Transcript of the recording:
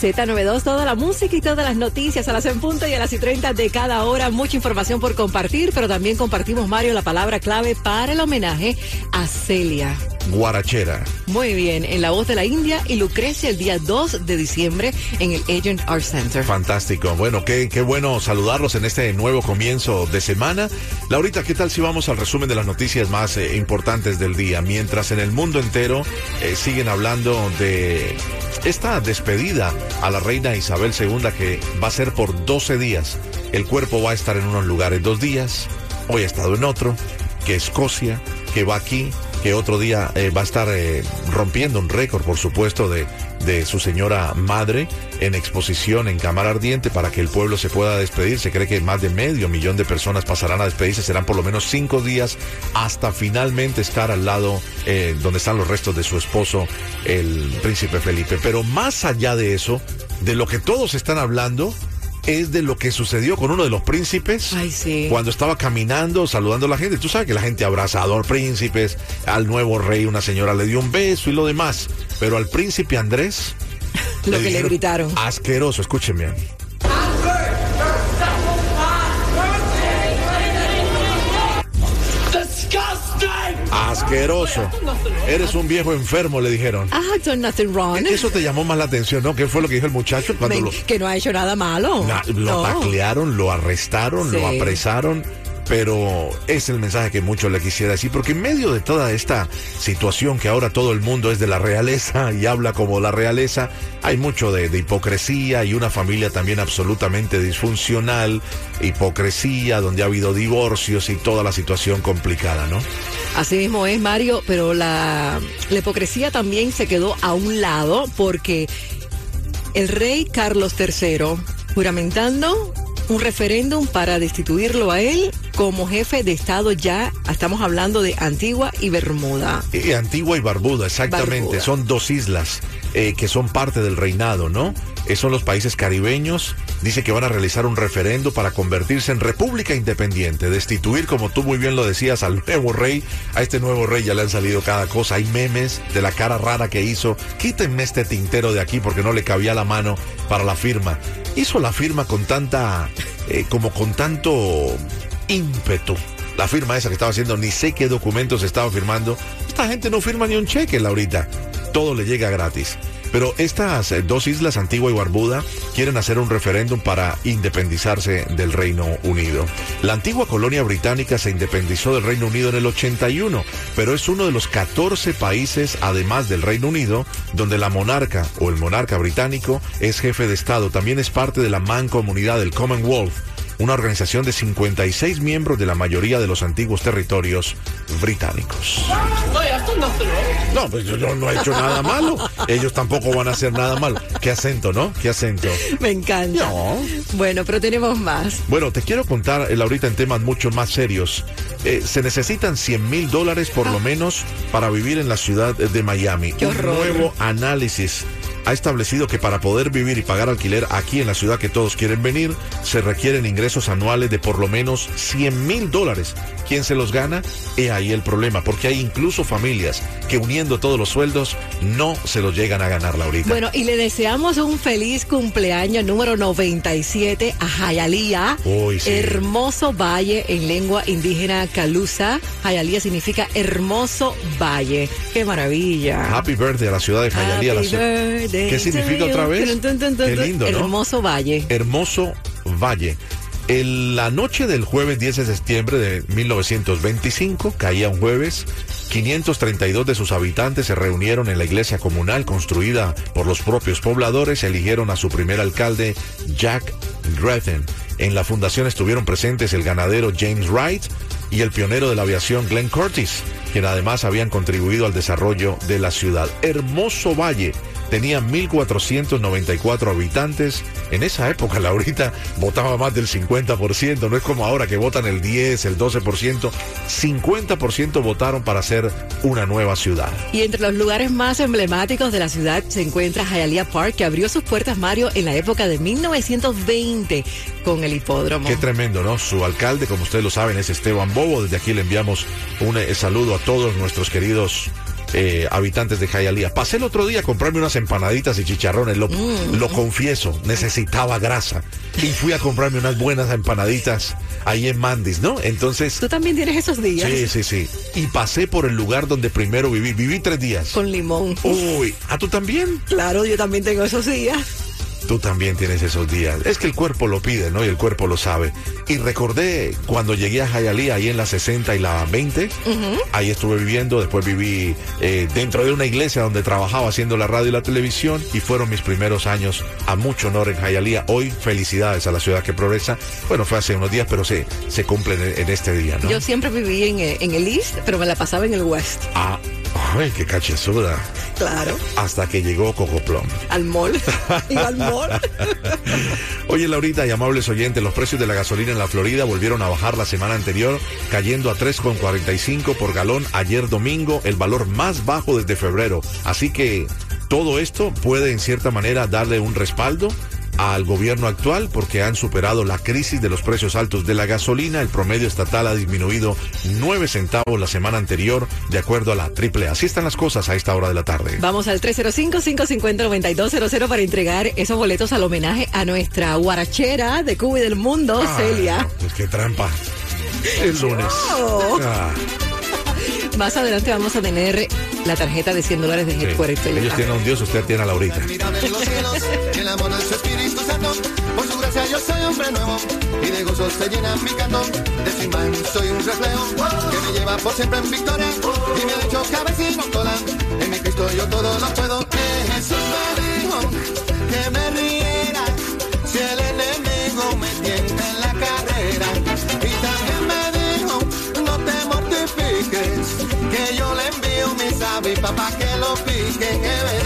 Z92, toda la música y todas las noticias a las en punto y a las y 30 de cada hora. Mucha información por compartir, pero también compartimos, Mario, la palabra clave para el homenaje a Celia. Guarachera. Muy bien, en La Voz de la India y Lucrecia el día 2 de diciembre en el Agent Art Center. Fantástico. Bueno, qué, qué bueno saludarlos en este nuevo comienzo de semana. Laurita, ¿qué tal si vamos al resumen de las noticias más eh, importantes del día? Mientras en el mundo entero eh, siguen hablando de esta despedida a la reina Isabel II que va a ser por 12 días. El cuerpo va a estar en unos lugares dos días, hoy ha estado en otro, que Escocia, que va aquí, que otro día eh, va a estar eh, rompiendo un récord, por supuesto, de, de su señora madre en exposición en Cámara Ardiente para que el pueblo se pueda despedir. Se cree que más de medio millón de personas pasarán a despedirse. Serán por lo menos cinco días hasta finalmente estar al lado eh, donde están los restos de su esposo, el príncipe Felipe. Pero más allá de eso, de lo que todos están hablando, es de lo que sucedió con uno de los príncipes Ay, sí. cuando estaba caminando, saludando a la gente. Tú sabes que la gente abraza a los príncipes, al nuevo rey, una señora le dio un beso y lo demás. Pero al príncipe Andrés. Lo que le gritaron. Asqueroso, escúcheme. Asqueroso. Eres un viejo enfermo, le dijeron. I have done nothing wrong. Eso te llamó más la atención, ¿no? ¿Qué fue lo que dijo el muchacho cuando lo, que no ha hecho nada malo. Na- lo No. taclearon, lo arrestaron, lo apresaron, pero es el mensaje que mucho le quisiera decir, porque en medio de toda esta situación que ahora todo el mundo es de la realeza y habla como la realeza, hay mucho de, hipocresía y una familia también absolutamente disfuncional, hipocresía, donde ha habido divorcios y toda la situación complicada, ¿no? Así mismo es, Mario, pero la, la hipocresía también se quedó a un lado porque el rey Carlos III juramentando un referéndum para destituirlo a él como jefe de Estado ya, estamos hablando de Antigua y Bermuda. Eh, Antigua y Barbuda, exactamente. Barbuda. Son dos islas eh, que son parte del reinado, ¿no? Eh, son los países caribeños. Dice que van a realizar un referendo para convertirse en república independiente, destituir, como tú muy bien lo decías, al nuevo rey. A este nuevo rey ya le han salido cada cosa. Hay memes de la cara rara que hizo. Quítenme este tintero de aquí porque no le cabía la mano para la firma. Hizo la firma con tanta, eh, como con tanto ímpetu. La firma esa que estaba haciendo, ni sé qué documentos estaba firmando. Esta gente no firma ni un cheque, Laurita. Todo le llega gratis. Pero estas eh, dos islas, Antigua y Barbuda, quieren hacer un referéndum para independizarse del Reino Unido. La antigua colonia británica se independizó del Reino Unido en el 81, pero es uno de los 14 países, además del Reino Unido, donde la monarca o el monarca británico es jefe de Estado. También es parte de la mancomunidad del Commonwealth una organización de 56 miembros de la mayoría de los antiguos territorios británicos. No, pues yo, yo no he hecho nada malo. Ellos tampoco van a hacer nada malo. Qué acento, ¿no? Qué acento. Me encanta. No. Bueno, pero tenemos más. Bueno, te quiero contar, eh, Laurita, en temas mucho más serios. Eh, se necesitan 100 mil dólares por lo menos para vivir en la ciudad de Miami. Qué Un horror. nuevo análisis ha establecido que para poder vivir y pagar alquiler aquí en la ciudad que todos quieren venir, se requieren ingresos anuales de por lo menos 100 mil dólares. ¿Quién se los gana? He ahí el problema, porque hay incluso familias que uniendo todos los sueldos no se los llegan a ganar, Laurita. Bueno, y le deseamos un feliz cumpleaños número 97 a Jayalía, Uy, sí. hermoso valle en lengua indígena calusa. Jayalía significa hermoso valle. ¡Qué maravilla! Happy birthday a la ciudad de Hialeah. la Happy birthday ¿Qué significa otra vez? Qué lindo, ¿no? Hermoso valle. Hermoso Valle. En la noche del jueves 10 de septiembre de 1925, caía un jueves, 532 de sus habitantes se reunieron en la iglesia comunal construida por los propios pobladores, eligieron a su primer alcalde, Jack Grethen. En la fundación estuvieron presentes el ganadero James Wright y el pionero de la aviación Glenn Curtis, quien además habían contribuido al desarrollo de la ciudad. Hermoso Valle tenía 1.494 habitantes. En esa época, Laurita votaba más del 50%, no es como ahora que votan el 10, el 12%. 50% votaron para hacer una nueva ciudad. Y entre los lugares más emblemáticos de la ciudad se encuentra Hialeah Park, que abrió sus puertas, Mario, en la época de 1920 con el hipódromo. Qué tremendo, ¿no? Su alcalde, como ustedes lo saben, es Esteban Bobo. Desde aquí le enviamos un eh, saludo a todos nuestros queridos eh, habitantes de Jayalía. Pasé el otro día a comprarme unas empanaditas y chicharrones, lo, Mm. lo confieso, necesitaba grasa. Y fui a comprarme unas buenas empanaditas ahí en Mandis, ¿no? Entonces, Tú también tienes esos días sí, sí, sí. Y pasé por el lugar donde primero viví. Viví tres días. con limón. Uy, ¿a tú también? Claro, yo también tengo esos días. Tú también tienes esos días. Es que el cuerpo lo pide, ¿no? Y el cuerpo lo sabe. Y recordé cuando llegué a Jayalía, ahí en la 60 y la 20. Ahí estuve viviendo. Después viví eh, dentro de una iglesia donde trabajaba haciendo la radio y la televisión. Y fueron mis primeros años a mucho honor en Jayalía. Hoy, felicidades a la ciudad que progresa. Bueno, fue hace unos días, pero se, se cumplen en, en este día, ¿no? Yo siempre viví en, eh, en el East, pero me la pasaba en el West. Ah, ay, qué cachezuda. Claro. Hasta que llegó Cocoplón. Al mall. Iba al mall. Oye, Laurita y amables oyentes, los precios de la gasolina en la Florida volvieron a bajar la semana anterior, cayendo a 3,45 por galón ayer domingo, el valor más bajo desde febrero. Así que todo esto puede en cierta manera darle un respaldo al gobierno actual porque han superado la crisis de los precios altos de la gasolina. El promedio estatal ha disminuido 9 centavos la semana anterior, de acuerdo a la triple. Así están las cosas a esta hora de la tarde. Vamos al 305-550-9200 para entregar esos boletos al homenaje a nuestra guarachera de Cuba y del mundo, Ah, Celia. Pues qué trampa. El lunes. No. Ah. Más adelante vamos a tener la tarjeta de 100 dólares de Sí. Headquarters. Ellos tienen a un Dios, usted tiene a Laurita. Por su gracia yo soy hombre nuevo, y de gozo se llena mi canto. De su imán soy un reflejo, que me lleva por siempre en victoria. Y me ha dicho cabeza y no cola, en mi Cristo yo todo lo puedo. Jesús para que lo piquen, que.